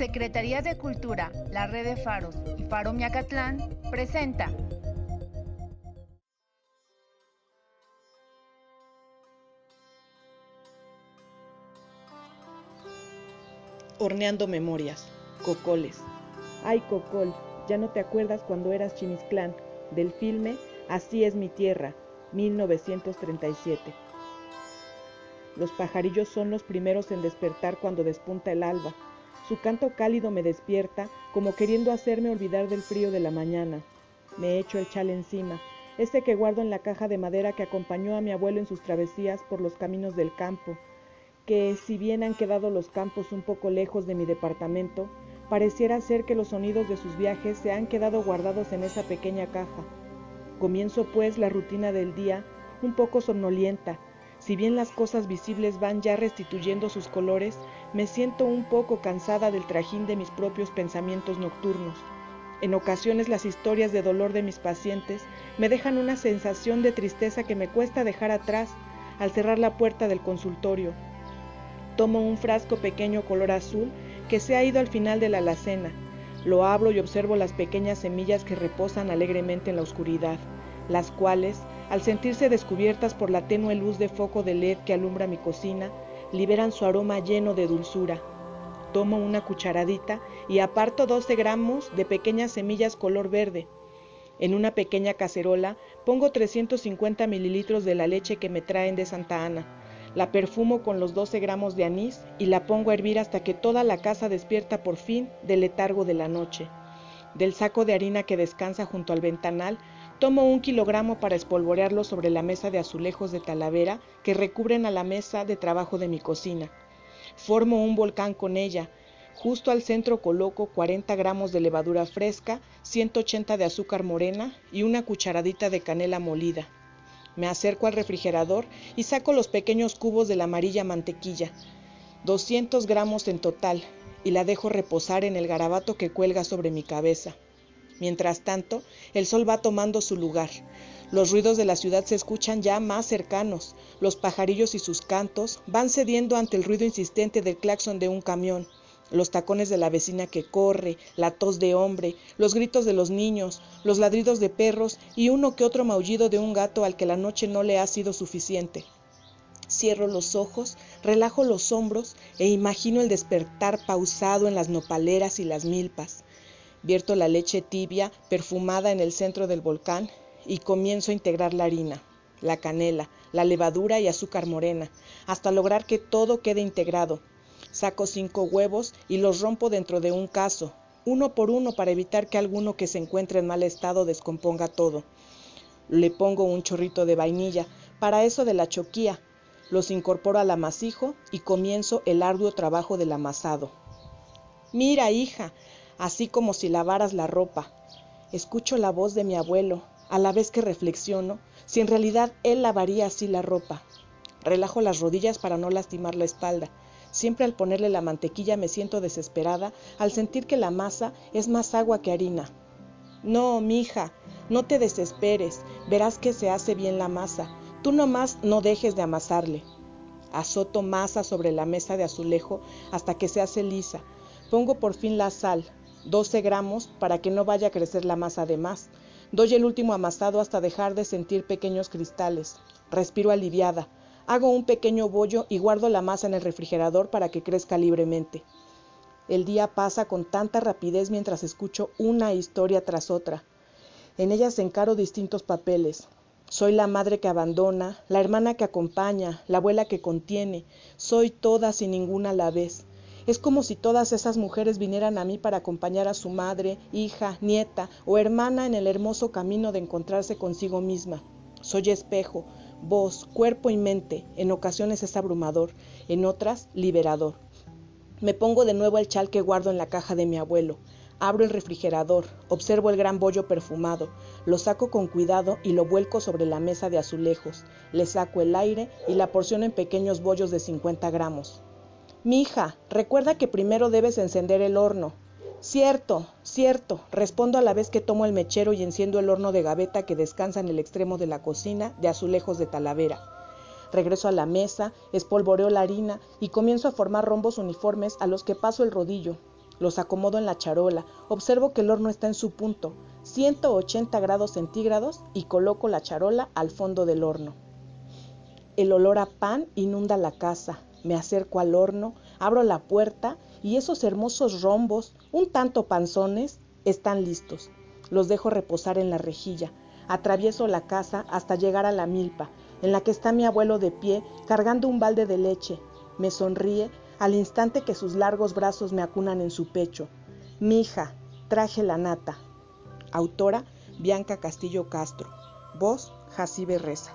Secretaría de Cultura, la Red de Faros y Faro Miacatlán presenta Horneando Memorias, Cocoles. Ay, Cocol, ya no te acuerdas cuando eras Chimisclán, del filme Así es mi tierra, 1937. Los pajarillos son los primeros en despertar cuando despunta el alba. Su canto cálido me despierta, como queriendo hacerme olvidar del frío de la mañana. Me echo el chal encima, ese que guardo en la caja de madera que acompañó a mi abuelo en sus travesías por los caminos del campo, que si bien han quedado los campos un poco lejos de mi departamento, pareciera ser que los sonidos de sus viajes se han quedado guardados en esa pequeña caja. Comienzo pues la rutina del día, un poco somnolienta. Si bien las cosas visibles van ya restituyendo sus colores, me siento un poco cansada del trajín de mis propios pensamientos nocturnos. En ocasiones las historias de dolor de mis pacientes me dejan una sensación de tristeza que me cuesta dejar atrás al cerrar la puerta del consultorio. Tomo un frasco pequeño color azul que se ha ido al final de la alacena. Lo abro y observo las pequeñas semillas que reposan alegremente en la oscuridad, las cuales, al sentirse descubiertas por la tenue luz de foco de LED que alumbra mi cocina, liberan su aroma lleno de dulzura. Tomo una cucharadita y aparto 12 gramos de pequeñas semillas color verde. En una pequeña cacerola pongo 350 mililitros de la leche que me traen de Santa Ana. La perfumo con los 12 gramos de anís y la pongo a hervir hasta que toda la casa despierta por fin del letargo de la noche. Del saco de harina que descansa junto al ventanal, tomo un kilogramo para espolvorearlo sobre la mesa de azulejos de talavera que recubren a la mesa de trabajo de mi cocina. Formo un volcán con ella. Justo al centro coloco 40 gramos de levadura fresca, 180 de azúcar morena y una cucharadita de canela molida. Me acerco al refrigerador y saco los pequeños cubos de la amarilla mantequilla, 200 gramos en total, y la dejo reposar en el garabato que cuelga sobre mi cabeza. Mientras tanto, el sol va tomando su lugar. Los ruidos de la ciudad se escuchan ya más cercanos. Los pajarillos y sus cantos van cediendo ante el ruido insistente del claxon de un camión los tacones de la vecina que corre, la tos de hombre, los gritos de los niños, los ladridos de perros y uno que otro maullido de un gato al que la noche no le ha sido suficiente. Cierro los ojos, relajo los hombros e imagino el despertar pausado en las nopaleras y las milpas. Vierto la leche tibia, perfumada en el centro del volcán, y comienzo a integrar la harina, la canela, la levadura y azúcar morena, hasta lograr que todo quede integrado, Saco cinco huevos y los rompo dentro de un caso, uno por uno para evitar que alguno que se encuentre en mal estado descomponga todo. Le pongo un chorrito de vainilla, para eso de la choquía. Los incorporo al amasijo y comienzo el arduo trabajo del amasado. Mira, hija, así como si lavaras la ropa. Escucho la voz de mi abuelo, a la vez que reflexiono si en realidad él lavaría así la ropa. Relajo las rodillas para no lastimar la espalda. Siempre al ponerle la mantequilla me siento desesperada al sentir que la masa es más agua que harina. No, mija, no te desesperes, verás que se hace bien la masa. Tú nomás no dejes de amasarle. Azoto masa sobre la mesa de azulejo hasta que se hace lisa. Pongo por fin la sal, 12 gramos, para que no vaya a crecer la masa de más. Doy el último amasado hasta dejar de sentir pequeños cristales. Respiro aliviada. Hago un pequeño bollo y guardo la masa en el refrigerador para que crezca libremente. El día pasa con tanta rapidez mientras escucho una historia tras otra. En ellas encaro distintos papeles. Soy la madre que abandona, la hermana que acompaña, la abuela que contiene. Soy todas y ninguna a la vez. Es como si todas esas mujeres vinieran a mí para acompañar a su madre, hija, nieta o hermana en el hermoso camino de encontrarse consigo misma. Soy espejo, voz, cuerpo y mente. En ocasiones es abrumador, en otras liberador. Me pongo de nuevo el chal que guardo en la caja de mi abuelo. Abro el refrigerador, observo el gran bollo perfumado, lo saco con cuidado y lo vuelco sobre la mesa de azulejos. Le saco el aire y la porciono en pequeños bollos de 50 gramos. Mija, recuerda que primero debes encender el horno. Cierto, cierto, respondo a la vez que tomo el mechero y enciendo el horno de gaveta que descansa en el extremo de la cocina de azulejos de talavera. Regreso a la mesa, espolvoreo la harina y comienzo a formar rombos uniformes a los que paso el rodillo. Los acomodo en la charola, observo que el horno está en su punto, 180 grados centígrados, y coloco la charola al fondo del horno. El olor a pan inunda la casa. Me acerco al horno, abro la puerta y esos hermosos rombos, un tanto panzones, están listos. Los dejo reposar en la rejilla. Atravieso la casa hasta llegar a la milpa, en la que está mi abuelo de pie cargando un balde de leche. Me sonríe al instante que sus largos brazos me acunan en su pecho. Mi hija, traje la nata. Autora Bianca Castillo Castro. Voz Jacibe Reza.